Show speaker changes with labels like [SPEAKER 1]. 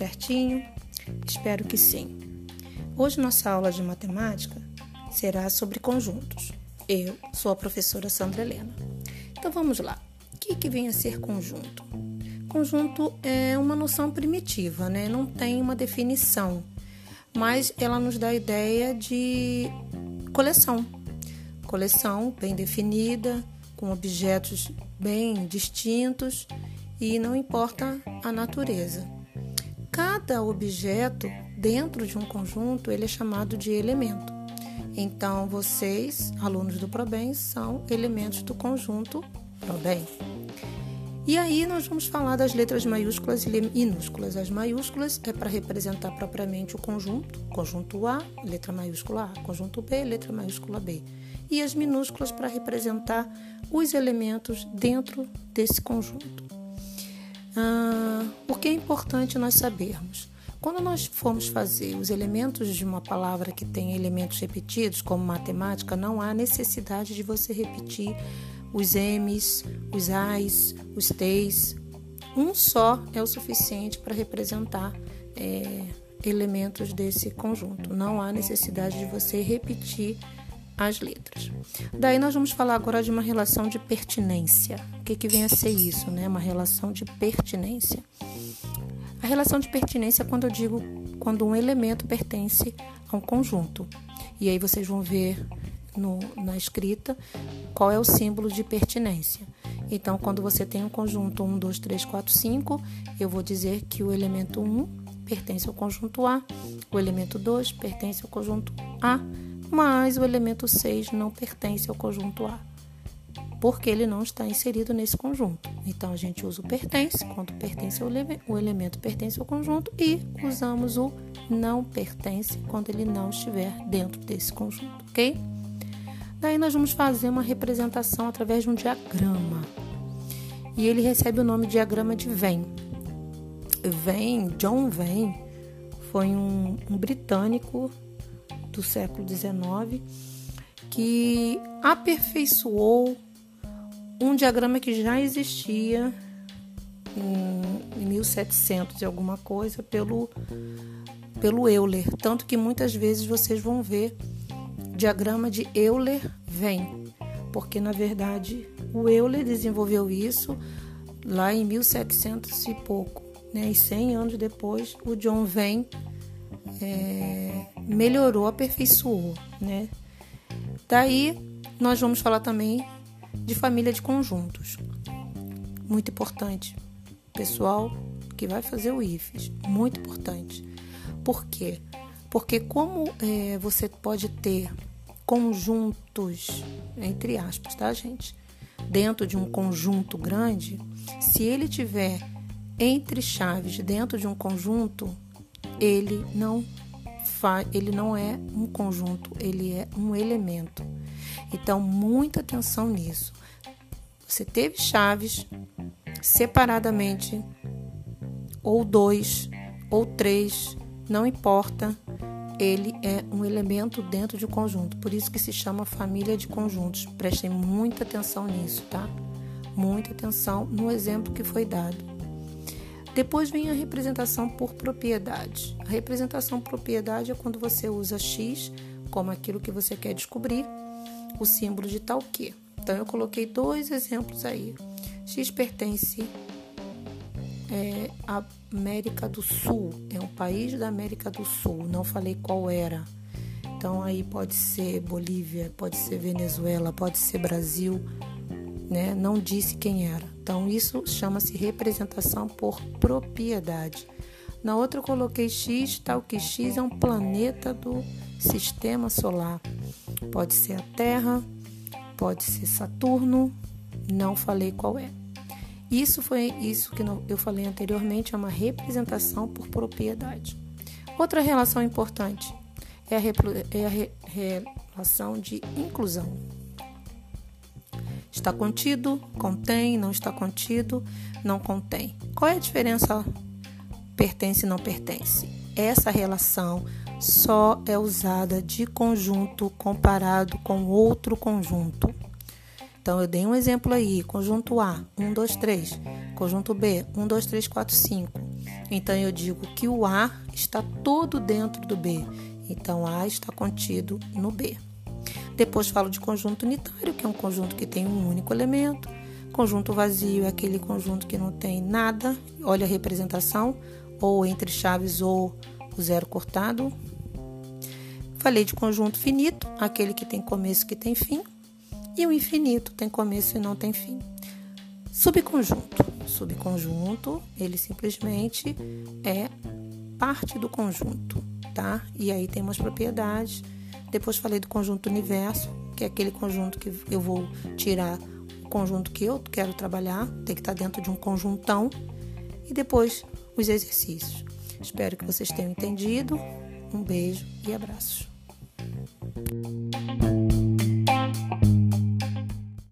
[SPEAKER 1] certinho? Espero que sim. Hoje nossa aula de matemática será sobre conjuntos. Eu sou a professora Sandra Helena. Então vamos lá. O que, que vem a ser conjunto? Conjunto é uma noção primitiva, né? Não tem uma definição, mas ela nos dá a ideia de coleção. Coleção bem definida, com objetos bem distintos e não importa a natureza. Cada objeto dentro de um conjunto ele é chamado de elemento. Então, vocês, alunos do ProBem, são elementos do conjunto ProBem. E aí nós vamos falar das letras maiúsculas e minúsculas. As maiúsculas é para representar propriamente o conjunto, conjunto A, letra maiúscula A, conjunto B, letra maiúscula B. E as minúsculas para representar os elementos dentro desse conjunto. Ah, que é importante nós sabermos? Quando nós formos fazer os elementos de uma palavra que tem elementos repetidos, como matemática, não há necessidade de você repetir os M's, os A's, os T's. Um só é o suficiente para representar é, elementos desse conjunto. Não há necessidade de você repetir as letras. Daí nós vamos falar agora de uma relação de pertinência. O que, que vem a ser isso, né? Uma relação de pertinência. A relação de pertinência é quando eu digo quando um elemento pertence a um conjunto. E aí vocês vão ver no, na escrita qual é o símbolo de pertinência. Então, quando você tem um conjunto 1, 2, 3, 4, 5, eu vou dizer que o elemento 1 pertence ao conjunto A, o elemento 2 pertence ao conjunto A, mas o elemento 6 não pertence ao conjunto A, porque ele não está inserido nesse conjunto. Então a gente usa o pertence quando pertence o elemento pertence ao conjunto e usamos o não pertence quando ele não estiver dentro desse conjunto, ok? Daí nós vamos fazer uma representação através de um diagrama. E ele recebe o nome de diagrama de Venn. Venn, John Venn, foi um, um britânico do século XIX, que aperfeiçoou um diagrama que já existia em, 1700 e alguma coisa pelo, pelo Euler. Tanto que muitas vezes vocês vão ver diagrama de Euler-Venn, porque na verdade o Euler desenvolveu isso lá em 1700 e pouco, né? E 100 anos depois o John Venn é, melhorou, aperfeiçoou, né? Daí nós vamos falar também de família de conjuntos. Muito importante. Pessoal que vai fazer o IFES, muito importante. Por quê? Porque como é, você pode ter conjuntos, entre aspas, tá, gente? Dentro de um conjunto grande, se ele tiver entre chaves dentro de um conjunto, ele não ele não é um conjunto, ele é um elemento. Então, muita atenção nisso. Você teve chaves separadamente, ou dois, ou três, não importa, ele é um elemento dentro de um conjunto. Por isso que se chama família de conjuntos. Prestem muita atenção nisso, tá? Muita atenção no exemplo que foi dado. Depois vem a representação por propriedade. A representação por propriedade é quando você usa X como aquilo que você quer descobrir, o símbolo de tal que. Então eu coloquei dois exemplos aí. X pertence é, à América do Sul, é um país da América do Sul, não falei qual era. Então aí pode ser Bolívia, pode ser Venezuela, pode ser Brasil, né? Não disse quem era. Então, isso chama-se representação por propriedade. Na outra, eu coloquei X, tal que X é um planeta do sistema solar. Pode ser a Terra, pode ser Saturno, não falei qual é. Isso foi isso que eu falei anteriormente, é uma representação por propriedade. Outra relação importante é a, é a relação de inclusão. Está contido, contém, não está contido, não contém. Qual é a diferença pertence não pertence? Essa relação só é usada de conjunto comparado com outro conjunto. Então, eu dei um exemplo aí: conjunto A, 1, 2, 3. Conjunto B, 1, 2, 3, 4, 5. Então eu digo que o A está todo dentro do B. Então A está contido no B. Depois falo de conjunto unitário, que é um conjunto que tem um único elemento. Conjunto vazio é aquele conjunto que não tem nada. Olha a representação, ou entre chaves ou o zero cortado. Falei de conjunto finito, aquele que tem começo e que tem fim. E o infinito tem começo e não tem fim. Subconjunto. Subconjunto, ele simplesmente é parte do conjunto, tá? E aí tem umas propriedades. Depois falei do conjunto universo, que é aquele conjunto que eu vou tirar o conjunto que eu quero trabalhar, tem que estar dentro de um conjuntão. E depois os exercícios. Espero que vocês tenham entendido. Um beijo e abraços.